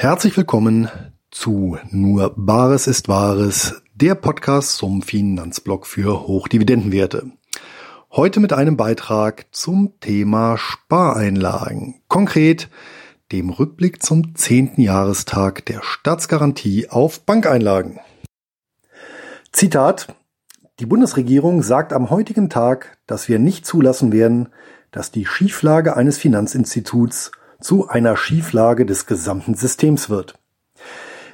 Herzlich willkommen zu Nur Bares ist Wahres, der Podcast zum Finanzblock für Hochdividendenwerte. Heute mit einem Beitrag zum Thema Spareinlagen. Konkret dem Rückblick zum zehnten Jahrestag der Staatsgarantie auf Bankeinlagen. Zitat Die Bundesregierung sagt am heutigen Tag, dass wir nicht zulassen werden, dass die Schieflage eines Finanzinstituts zu einer Schieflage des gesamten Systems wird.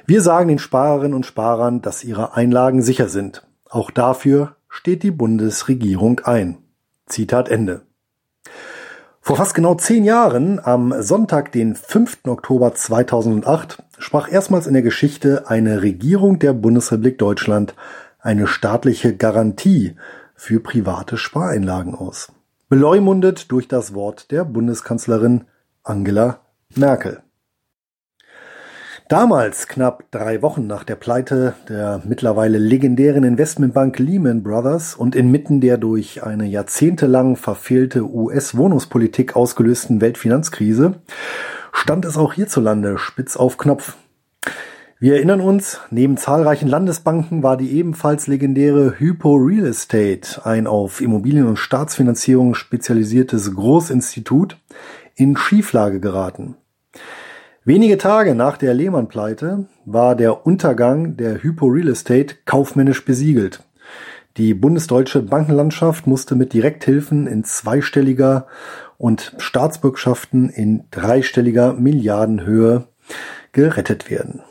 Wir sagen den Sparerinnen und Sparern, dass ihre Einlagen sicher sind. Auch dafür steht die Bundesregierung ein. Zitat Ende. Vor fast genau zehn Jahren, am Sonntag, den 5. Oktober 2008, sprach erstmals in der Geschichte eine Regierung der Bundesrepublik Deutschland eine staatliche Garantie für private Spareinlagen aus. Beleumundet durch das Wort der Bundeskanzlerin Angela Merkel. Damals, knapp drei Wochen nach der Pleite der mittlerweile legendären Investmentbank Lehman Brothers und inmitten der durch eine jahrzehntelang verfehlte US-Wohnungspolitik ausgelösten Weltfinanzkrise, stand es auch hierzulande spitz auf Knopf. Wir erinnern uns, neben zahlreichen Landesbanken war die ebenfalls legendäre Hypo Real Estate, ein auf Immobilien- und Staatsfinanzierung spezialisiertes Großinstitut, in Schieflage geraten. Wenige Tage nach der Lehmann-Pleite war der Untergang der Hypo Real Estate kaufmännisch besiegelt. Die bundesdeutsche Bankenlandschaft musste mit Direkthilfen in zweistelliger und Staatsbürgschaften in dreistelliger Milliardenhöhe gerettet werden.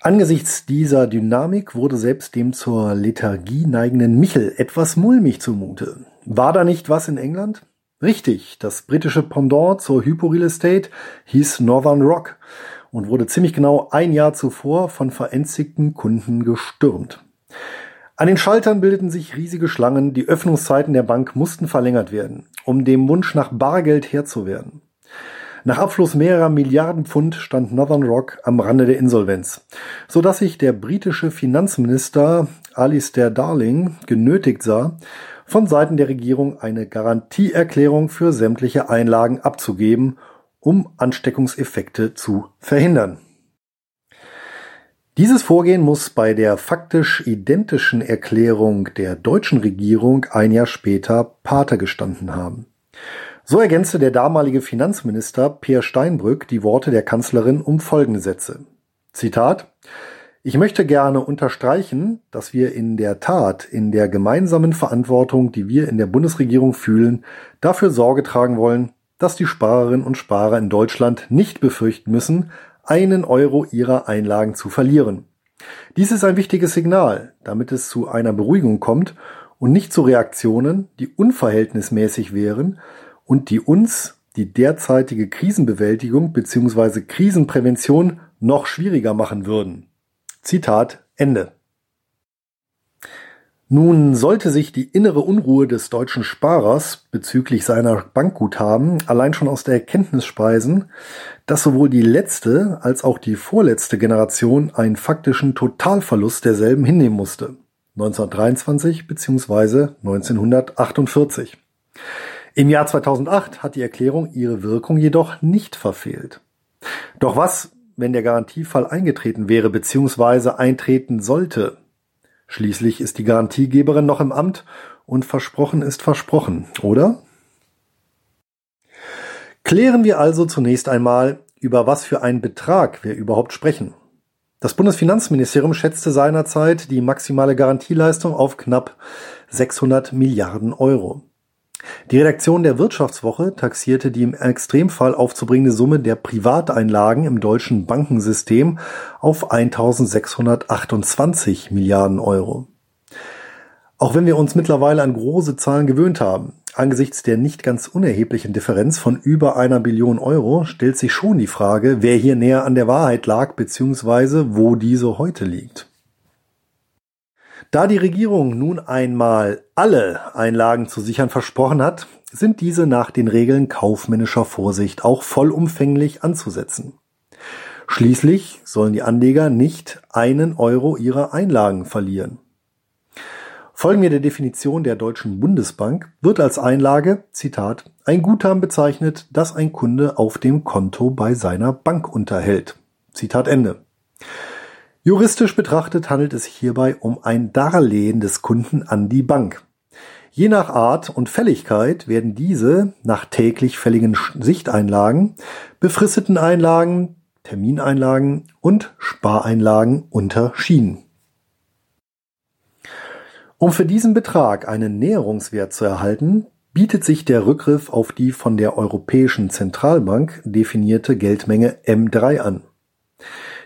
Angesichts dieser Dynamik wurde selbst dem zur Lethargie neigenden Michel etwas mulmig zumute. War da nicht was in England? Richtig, das britische Pendant zur Hypo Real Estate hieß Northern Rock und wurde ziemlich genau ein Jahr zuvor von verängstigten Kunden gestürmt. An den Schaltern bildeten sich riesige Schlangen, die Öffnungszeiten der Bank mussten verlängert werden, um dem Wunsch nach Bargeld Herr zu werden. Nach Abfluss mehrerer Milliarden Pfund stand Northern Rock am Rande der Insolvenz, so dass sich der britische Finanzminister Alistair Darling genötigt sah, von Seiten der Regierung eine Garantieerklärung für sämtliche Einlagen abzugeben, um Ansteckungseffekte zu verhindern. Dieses Vorgehen muss bei der faktisch identischen Erklärung der deutschen Regierung ein Jahr später Pate gestanden haben. So ergänzte der damalige Finanzminister Peer Steinbrück die Worte der Kanzlerin um folgende Sätze. Zitat ich möchte gerne unterstreichen, dass wir in der Tat in der gemeinsamen Verantwortung, die wir in der Bundesregierung fühlen, dafür Sorge tragen wollen, dass die Sparerinnen und Sparer in Deutschland nicht befürchten müssen, einen Euro ihrer Einlagen zu verlieren. Dies ist ein wichtiges Signal, damit es zu einer Beruhigung kommt und nicht zu Reaktionen, die unverhältnismäßig wären und die uns die derzeitige Krisenbewältigung bzw. Krisenprävention noch schwieriger machen würden. Zitat Ende. Nun sollte sich die innere Unruhe des deutschen Sparers bezüglich seiner Bankguthaben allein schon aus der Erkenntnis speisen, dass sowohl die letzte als auch die vorletzte Generation einen faktischen Totalverlust derselben hinnehmen musste. 1923 bzw. 1948. Im Jahr 2008 hat die Erklärung ihre Wirkung jedoch nicht verfehlt. Doch was wenn der Garantiefall eingetreten wäre bzw. eintreten sollte. Schließlich ist die Garantiegeberin noch im Amt und versprochen ist versprochen, oder? Klären wir also zunächst einmal, über was für einen Betrag wir überhaupt sprechen. Das Bundesfinanzministerium schätzte seinerzeit die maximale Garantieleistung auf knapp 600 Milliarden Euro. Die Redaktion der Wirtschaftswoche taxierte die im Extremfall aufzubringende Summe der Privateinlagen im deutschen Bankensystem auf 1628 Milliarden Euro. Auch wenn wir uns mittlerweile an große Zahlen gewöhnt haben, angesichts der nicht ganz unerheblichen Differenz von über einer Billion Euro stellt sich schon die Frage, wer hier näher an der Wahrheit lag bzw. wo diese heute liegt. Da die Regierung nun einmal alle Einlagen zu sichern versprochen hat, sind diese nach den Regeln kaufmännischer Vorsicht auch vollumfänglich anzusetzen. Schließlich sollen die Anleger nicht einen Euro ihrer Einlagen verlieren. Folgen wir der Definition der Deutschen Bundesbank, wird als Einlage, Zitat, ein Guthaben bezeichnet, das ein Kunde auf dem Konto bei seiner Bank unterhält. Zitat Ende. Juristisch betrachtet handelt es sich hierbei um ein Darlehen des Kunden an die Bank. Je nach Art und Fälligkeit werden diese nach täglich fälligen Sichteinlagen, befristeten Einlagen, Termineinlagen und Spareinlagen unterschieden. Um für diesen Betrag einen Näherungswert zu erhalten, bietet sich der Rückgriff auf die von der Europäischen Zentralbank definierte Geldmenge M3 an.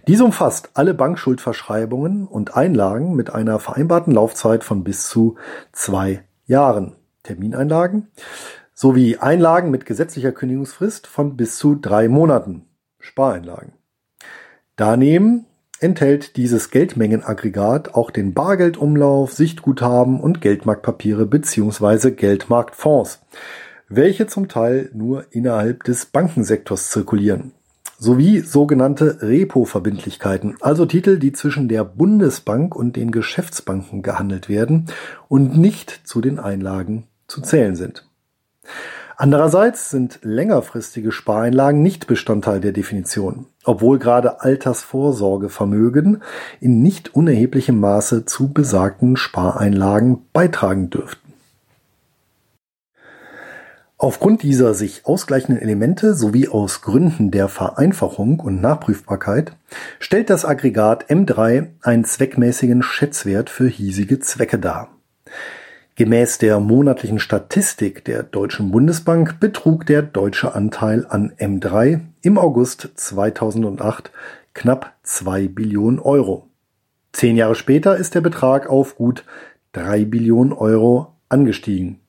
Diese umfasst alle Bankschuldverschreibungen und Einlagen mit einer vereinbarten Laufzeit von bis zu zwei Jahren, Termineinlagen sowie Einlagen mit gesetzlicher Kündigungsfrist von bis zu drei Monaten, Spareinlagen. Daneben enthält dieses Geldmengenaggregat auch den Bargeldumlauf, Sichtguthaben und Geldmarktpapiere bzw. Geldmarktfonds, welche zum Teil nur innerhalb des Bankensektors zirkulieren, sowie sogenannte Repo-Verbindlichkeiten, also Titel, die zwischen der Bundesbank und den Geschäftsbanken gehandelt werden und nicht zu den Einlagen zu zählen sind. Andererseits sind längerfristige Spareinlagen nicht Bestandteil der Definition, obwohl gerade Altersvorsorgevermögen in nicht unerheblichem Maße zu besagten Spareinlagen beitragen dürften. Aufgrund dieser sich ausgleichenden Elemente sowie aus Gründen der Vereinfachung und Nachprüfbarkeit stellt das Aggregat M3 einen zweckmäßigen Schätzwert für hiesige Zwecke dar. Gemäß der monatlichen Statistik der Deutschen Bundesbank betrug der deutsche Anteil an M3 im August 2008 knapp 2 Billionen Euro. Zehn Jahre später ist der Betrag auf gut 3 Billionen Euro angestiegen.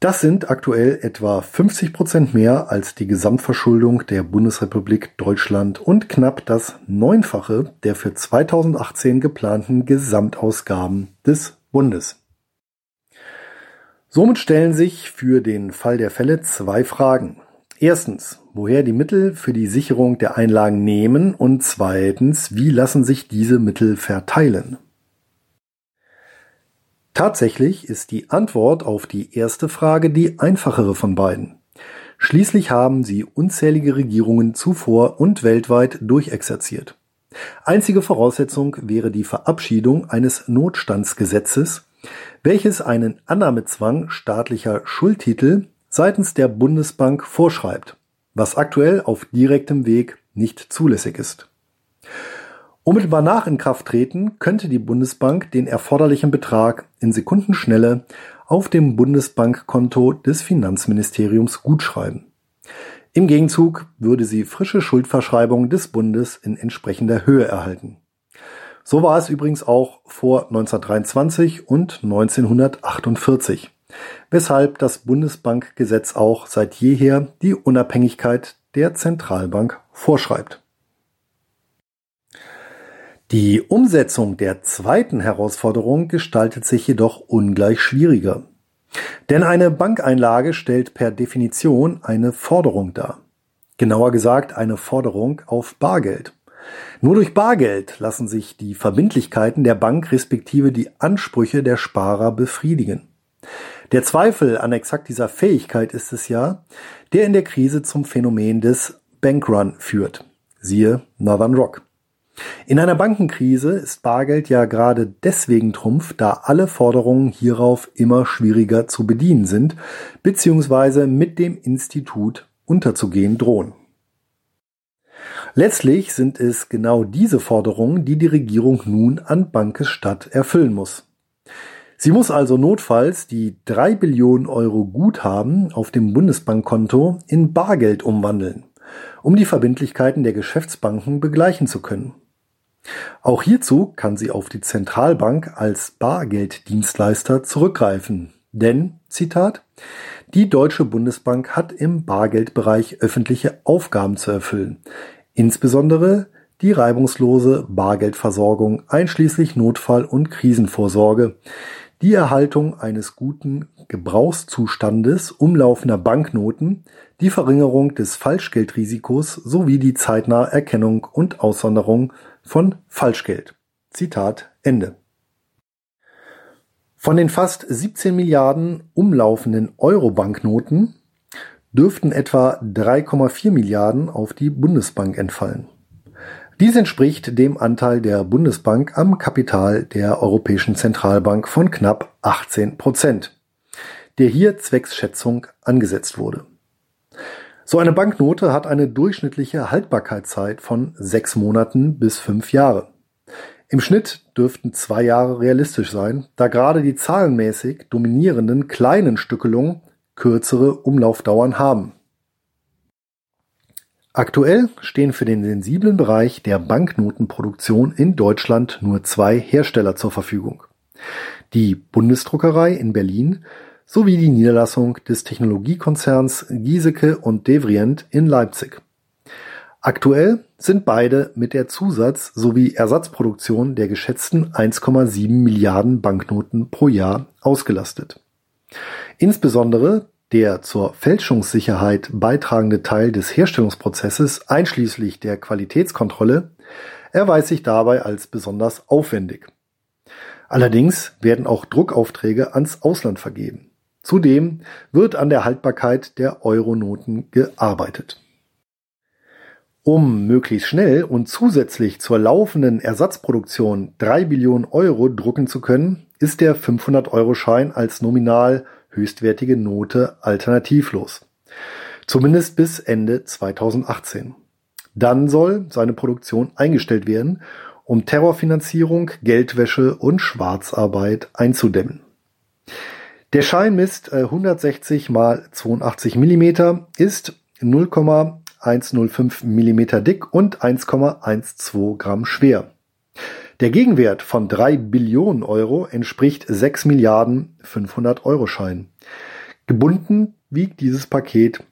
Das sind aktuell etwa 50 Prozent mehr als die Gesamtverschuldung der Bundesrepublik Deutschland und knapp das Neunfache der für 2018 geplanten Gesamtausgaben des Bundes. Somit stellen sich für den Fall der Fälle zwei Fragen. Erstens, woher die Mittel für die Sicherung der Einlagen nehmen und zweitens, wie lassen sich diese Mittel verteilen? Tatsächlich ist die Antwort auf die erste Frage die einfachere von beiden. Schließlich haben sie unzählige Regierungen zuvor und weltweit durchexerziert. Einzige Voraussetzung wäre die Verabschiedung eines Notstandsgesetzes, welches einen Annahmezwang staatlicher Schuldtitel seitens der Bundesbank vorschreibt, was aktuell auf direktem Weg nicht zulässig ist. Unmittelbar nach Inkrafttreten könnte die Bundesbank den erforderlichen Betrag in Sekundenschnelle auf dem Bundesbankkonto des Finanzministeriums gutschreiben. Im Gegenzug würde sie frische Schuldverschreibungen des Bundes in entsprechender Höhe erhalten so war es übrigens auch vor 1923 und 1948, weshalb das Bundesbankgesetz auch seit jeher die Unabhängigkeit der Zentralbank vorschreibt. Die Umsetzung der zweiten Herausforderung gestaltet sich jedoch ungleich schwieriger. Denn eine Bankeinlage stellt per Definition eine Forderung dar. Genauer gesagt eine Forderung auf Bargeld. Nur durch Bargeld lassen sich die Verbindlichkeiten der Bank respektive die Ansprüche der Sparer befriedigen. Der Zweifel an exakt dieser Fähigkeit ist es ja, der in der Krise zum Phänomen des Bankrun führt. Siehe Northern Rock. In einer Bankenkrise ist Bargeld ja gerade deswegen Trumpf, da alle Forderungen hierauf immer schwieriger zu bedienen sind, beziehungsweise mit dem Institut unterzugehen drohen. Letztlich sind es genau diese Forderungen, die die Regierung nun an Bankes-Stadt erfüllen muss. Sie muss also notfalls die drei Billionen Euro Guthaben auf dem Bundesbankkonto in Bargeld umwandeln, um die Verbindlichkeiten der Geschäftsbanken begleichen zu können. Auch hierzu kann sie auf die Zentralbank als Bargelddienstleister zurückgreifen. Denn, Zitat, die Deutsche Bundesbank hat im Bargeldbereich öffentliche Aufgaben zu erfüllen, Insbesondere die reibungslose Bargeldversorgung einschließlich Notfall- und Krisenvorsorge, die Erhaltung eines guten Gebrauchszustandes umlaufender Banknoten, die Verringerung des Falschgeldrisikos sowie die zeitnahe Erkennung und Aussonderung von Falschgeld. Zitat Ende. Von den fast 17 Milliarden umlaufenden Euro-Banknoten dürften etwa 3,4 Milliarden auf die Bundesbank entfallen. Dies entspricht dem Anteil der Bundesbank am Kapital der Europäischen Zentralbank von knapp 18 Prozent, der hier zwecks Schätzung angesetzt wurde. So eine Banknote hat eine durchschnittliche Haltbarkeitszeit von sechs Monaten bis fünf Jahre. Im Schnitt dürften zwei Jahre realistisch sein, da gerade die zahlenmäßig dominierenden kleinen Stückelungen kürzere Umlaufdauern haben. Aktuell stehen für den sensiblen Bereich der Banknotenproduktion in Deutschland nur zwei Hersteller zur Verfügung. Die Bundesdruckerei in Berlin sowie die Niederlassung des Technologiekonzerns Giesecke und Devrient in Leipzig. Aktuell sind beide mit der Zusatz- sowie Ersatzproduktion der geschätzten 1,7 Milliarden Banknoten pro Jahr ausgelastet. Insbesondere der zur Fälschungssicherheit beitragende Teil des Herstellungsprozesses einschließlich der Qualitätskontrolle erweist sich dabei als besonders aufwendig. Allerdings werden auch Druckaufträge ans Ausland vergeben. Zudem wird an der Haltbarkeit der Euronoten gearbeitet. Um möglichst schnell und zusätzlich zur laufenden Ersatzproduktion drei Billionen Euro drucken zu können, ist der 500-Euro-Schein als nominal höchstwertige Note alternativlos. Zumindest bis Ende 2018. Dann soll seine Produktion eingestellt werden, um Terrorfinanzierung, Geldwäsche und Schwarzarbeit einzudämmen. Der Schein misst 160 mal 82 mm, ist 0,105 mm dick und 1,12 Gramm schwer. Der Gegenwert von drei Billionen Euro entspricht sechs Milliarden 500 Euro Scheinen. Gebunden wiegt dieses Paket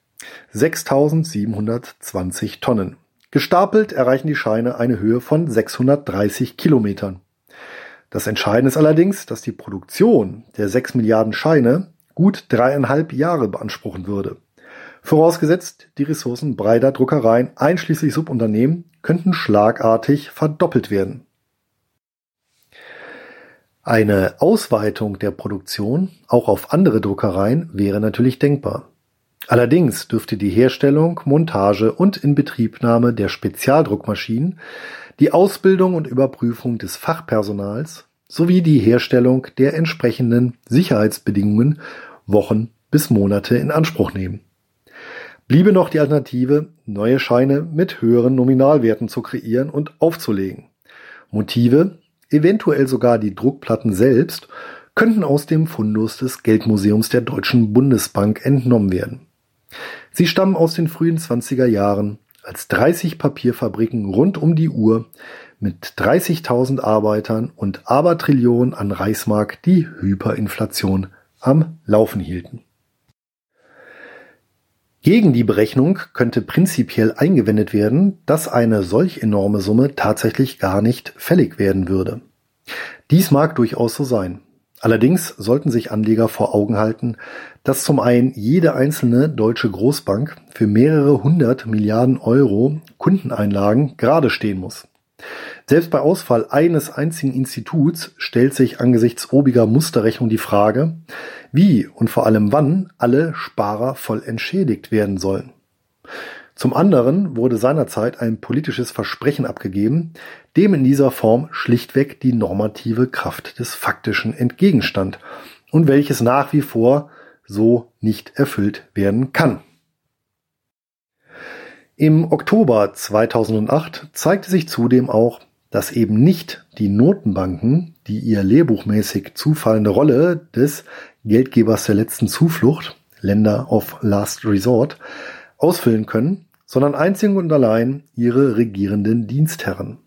6720 Tonnen. Gestapelt erreichen die Scheine eine Höhe von 630 Kilometern. Das Entscheidende ist allerdings, dass die Produktion der 6 Milliarden Scheine gut dreieinhalb Jahre beanspruchen würde. Vorausgesetzt, die Ressourcen breiter Druckereien einschließlich Subunternehmen könnten schlagartig verdoppelt werden. Eine Ausweitung der Produktion auch auf andere Druckereien wäre natürlich denkbar. Allerdings dürfte die Herstellung, Montage und Inbetriebnahme der Spezialdruckmaschinen, die Ausbildung und Überprüfung des Fachpersonals sowie die Herstellung der entsprechenden Sicherheitsbedingungen Wochen bis Monate in Anspruch nehmen. Bliebe noch die Alternative, neue Scheine mit höheren Nominalwerten zu kreieren und aufzulegen. Motive eventuell sogar die Druckplatten selbst, könnten aus dem Fundus des Geldmuseums der Deutschen Bundesbank entnommen werden. Sie stammen aus den frühen 20er Jahren, als 30 Papierfabriken rund um die Uhr mit 30.000 Arbeitern und Abertrillionen an Reichsmark die Hyperinflation am Laufen hielten. Gegen die Berechnung könnte prinzipiell eingewendet werden, dass eine solch enorme Summe tatsächlich gar nicht fällig werden würde. Dies mag durchaus so sein. Allerdings sollten sich Anleger vor Augen halten, dass zum einen jede einzelne deutsche Großbank für mehrere hundert Milliarden Euro Kundeneinlagen gerade stehen muss. Selbst bei Ausfall eines einzigen Instituts stellt sich angesichts obiger Musterrechnung die Frage, wie und vor allem wann alle Sparer voll entschädigt werden sollen. Zum anderen wurde seinerzeit ein politisches Versprechen abgegeben, dem in dieser Form schlichtweg die normative Kraft des Faktischen entgegenstand und welches nach wie vor so nicht erfüllt werden kann. Im Oktober 2008 zeigte sich zudem auch, dass eben nicht die Notenbanken, die ihr lehrbuchmäßig zufallende Rolle des Geldgebers der letzten Zuflucht, Länder of Last Resort, ausfüllen können, sondern einzig und allein ihre regierenden Dienstherren.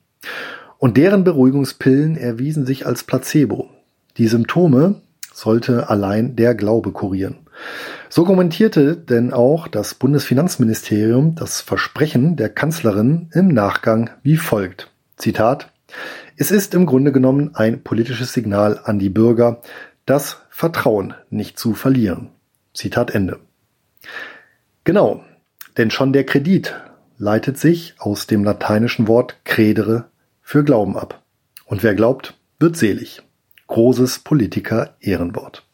Und deren Beruhigungspillen erwiesen sich als Placebo. Die Symptome sollte allein der Glaube kurieren. So kommentierte denn auch das Bundesfinanzministerium das Versprechen der Kanzlerin im Nachgang wie folgt. Zitat Es ist im Grunde genommen ein politisches Signal an die Bürger, das Vertrauen nicht zu verlieren. Zitat Ende. Genau, denn schon der Kredit leitet sich aus dem lateinischen Wort credere für Glauben ab. Und wer glaubt, wird selig. Großes Politiker-Ehrenwort.